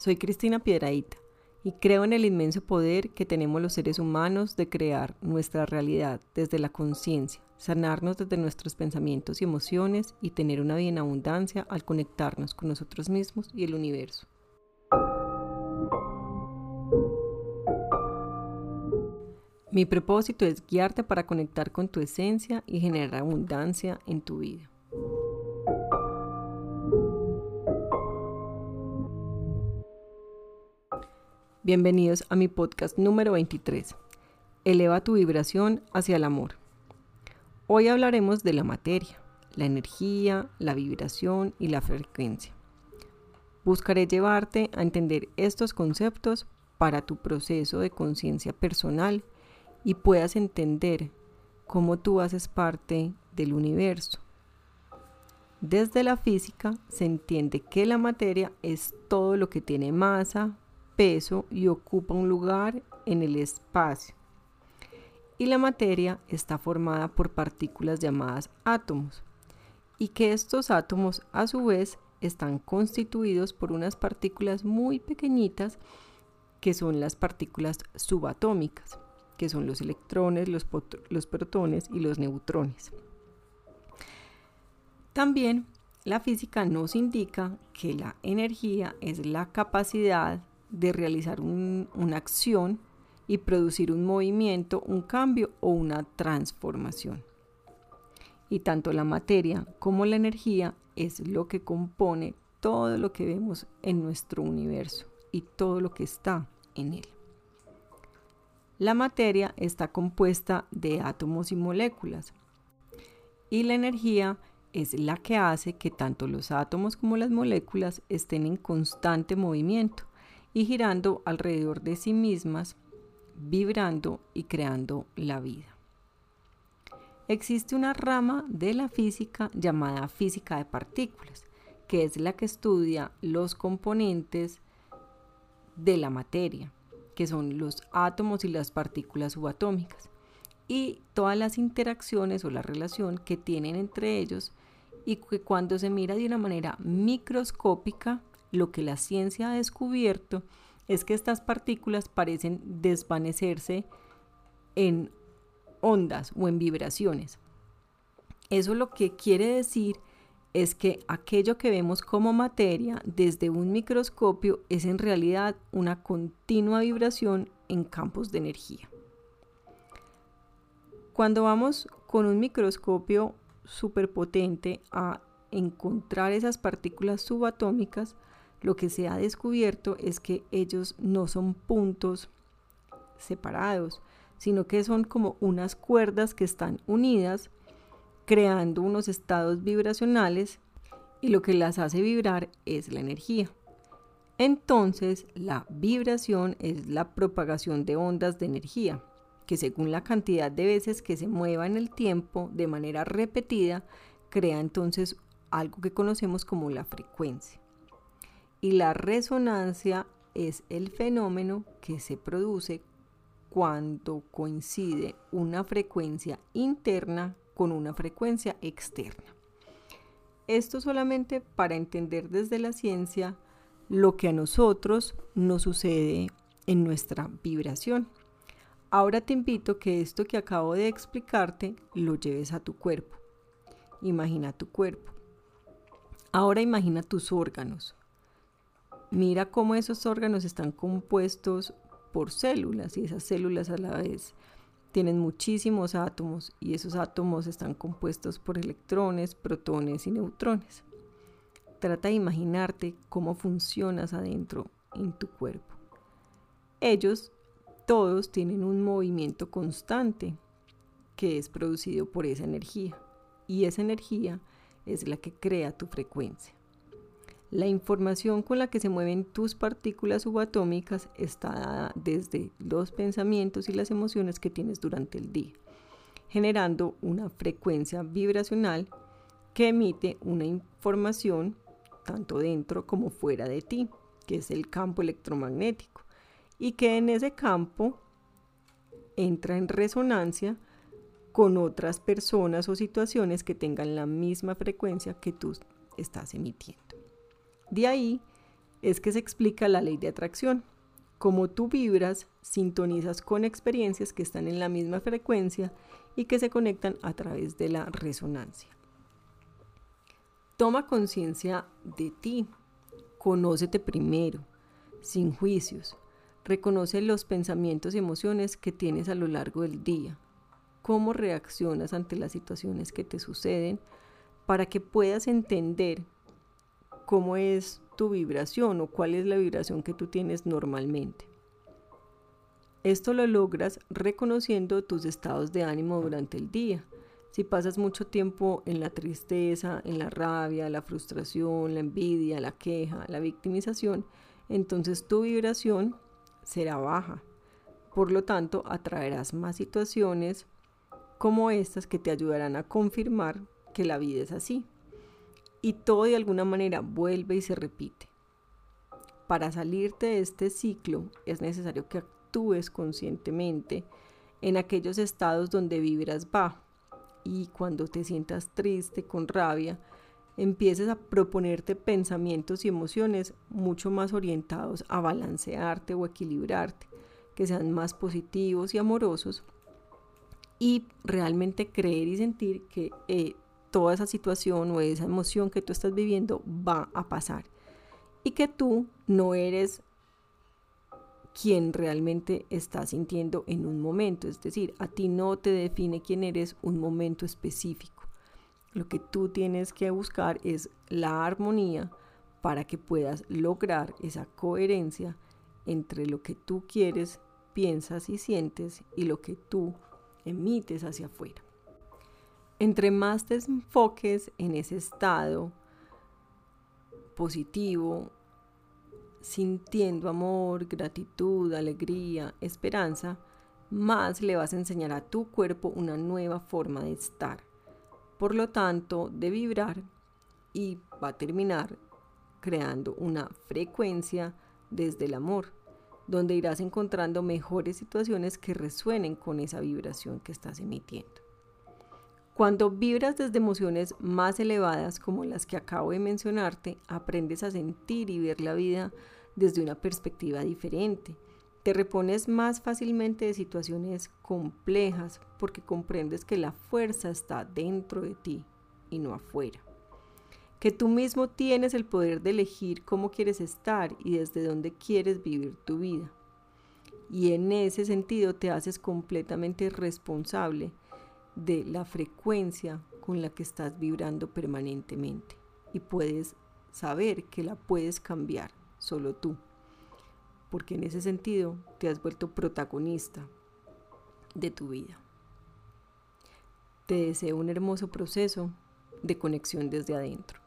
Soy Cristina Piedraíta y creo en el inmenso poder que tenemos los seres humanos de crear nuestra realidad desde la conciencia, sanarnos desde nuestros pensamientos y emociones y tener una vida en abundancia al conectarnos con nosotros mismos y el universo. Mi propósito es guiarte para conectar con tu esencia y generar abundancia en tu vida. Bienvenidos a mi podcast número 23. Eleva tu vibración hacia el amor. Hoy hablaremos de la materia, la energía, la vibración y la frecuencia. Buscaré llevarte a entender estos conceptos para tu proceso de conciencia personal y puedas entender cómo tú haces parte del universo. Desde la física se entiende que la materia es todo lo que tiene masa, peso y ocupa un lugar en el espacio. Y la materia está formada por partículas llamadas átomos, y que estos átomos a su vez están constituidos por unas partículas muy pequeñitas que son las partículas subatómicas, que son los electrones, los, los protones y los neutrones. También la física nos indica que la energía es la capacidad de realizar una acción y producir un movimiento, un cambio o una transformación. Y tanto la materia como la energía es lo que compone todo lo que vemos en nuestro universo y todo lo que está en él. La materia está compuesta de átomos y moléculas y la energía es la que hace que tanto los átomos como las moléculas estén en constante movimiento y girando alrededor de sí mismas, vibrando y creando la vida. Existe una rama de la física llamada física de partículas, que es la que estudia los componentes de la materia, que son los átomos y las partículas subatómicas, y todas las interacciones o la relación que tienen entre ellos y que cuando se mira de una manera microscópica lo que la ciencia ha descubierto es que estas partículas parecen desvanecerse en ondas o en vibraciones. Eso lo que quiere decir es que aquello que vemos como materia desde un microscopio es en realidad una continua vibración en campos de energía. Cuando vamos con un microscopio superpotente a encontrar esas partículas subatómicas, lo que se ha descubierto es que ellos no son puntos separados, sino que son como unas cuerdas que están unidas, creando unos estados vibracionales y lo que las hace vibrar es la energía. Entonces, la vibración es la propagación de ondas de energía, que según la cantidad de veces que se mueva en el tiempo de manera repetida, crea entonces algo que conocemos como la frecuencia y la resonancia es el fenómeno que se produce cuando coincide una frecuencia interna con una frecuencia externa. Esto solamente para entender desde la ciencia lo que a nosotros nos sucede en nuestra vibración. Ahora te invito que esto que acabo de explicarte lo lleves a tu cuerpo. Imagina tu cuerpo. Ahora imagina tus órganos mira cómo esos órganos están compuestos por células y esas células a la vez tienen muchísimos átomos y esos átomos están compuestos por electrones, protones y neutrones. Trata de imaginarte cómo funcionas adentro en tu cuerpo. Ellos todos tienen un movimiento constante que es producido por esa energía y esa energía es la que crea tu frecuencia. La información con la que se mueven tus partículas subatómicas está dada desde los pensamientos y las emociones que tienes durante el día, generando una frecuencia vibracional que emite una información tanto dentro como fuera de ti, que es el campo electromagnético, y que en ese campo entra en resonancia con otras personas o situaciones que tengan la misma frecuencia que tú estás emitiendo. De ahí es que se explica la ley de atracción. Como tú vibras, sintonizas con experiencias que están en la misma frecuencia y que se conectan a través de la resonancia. Toma conciencia de ti, conócete primero, sin juicios. Reconoce los pensamientos y emociones que tienes a lo largo del día. Cómo reaccionas ante las situaciones que te suceden para que puedas entender cómo es tu vibración o cuál es la vibración que tú tienes normalmente. Esto lo logras reconociendo tus estados de ánimo durante el día. Si pasas mucho tiempo en la tristeza, en la rabia, la frustración, la envidia, la queja, la victimización, entonces tu vibración será baja. Por lo tanto, atraerás más situaciones como estas que te ayudarán a confirmar que la vida es así y todo de alguna manera vuelve y se repite. Para salirte de este ciclo es necesario que actúes conscientemente en aquellos estados donde vibras bajo y cuando te sientas triste, con rabia, empieces a proponerte pensamientos y emociones mucho más orientados a balancearte o equilibrarte, que sean más positivos y amorosos y realmente creer y sentir que eh, toda esa situación o esa emoción que tú estás viviendo va a pasar y que tú no eres quien realmente estás sintiendo en un momento, es decir, a ti no te define quién eres un momento específico. Lo que tú tienes que buscar es la armonía para que puedas lograr esa coherencia entre lo que tú quieres, piensas y sientes y lo que tú emites hacia afuera. Entre más te enfoques en ese estado positivo, sintiendo amor, gratitud, alegría, esperanza, más le vas a enseñar a tu cuerpo una nueva forma de estar. Por lo tanto, de vibrar y va a terminar creando una frecuencia desde el amor, donde irás encontrando mejores situaciones que resuenen con esa vibración que estás emitiendo. Cuando vibras desde emociones más elevadas como las que acabo de mencionarte, aprendes a sentir y ver la vida desde una perspectiva diferente. Te repones más fácilmente de situaciones complejas porque comprendes que la fuerza está dentro de ti y no afuera. Que tú mismo tienes el poder de elegir cómo quieres estar y desde dónde quieres vivir tu vida. Y en ese sentido te haces completamente responsable de la frecuencia con la que estás vibrando permanentemente y puedes saber que la puedes cambiar solo tú, porque en ese sentido te has vuelto protagonista de tu vida. Te deseo un hermoso proceso de conexión desde adentro.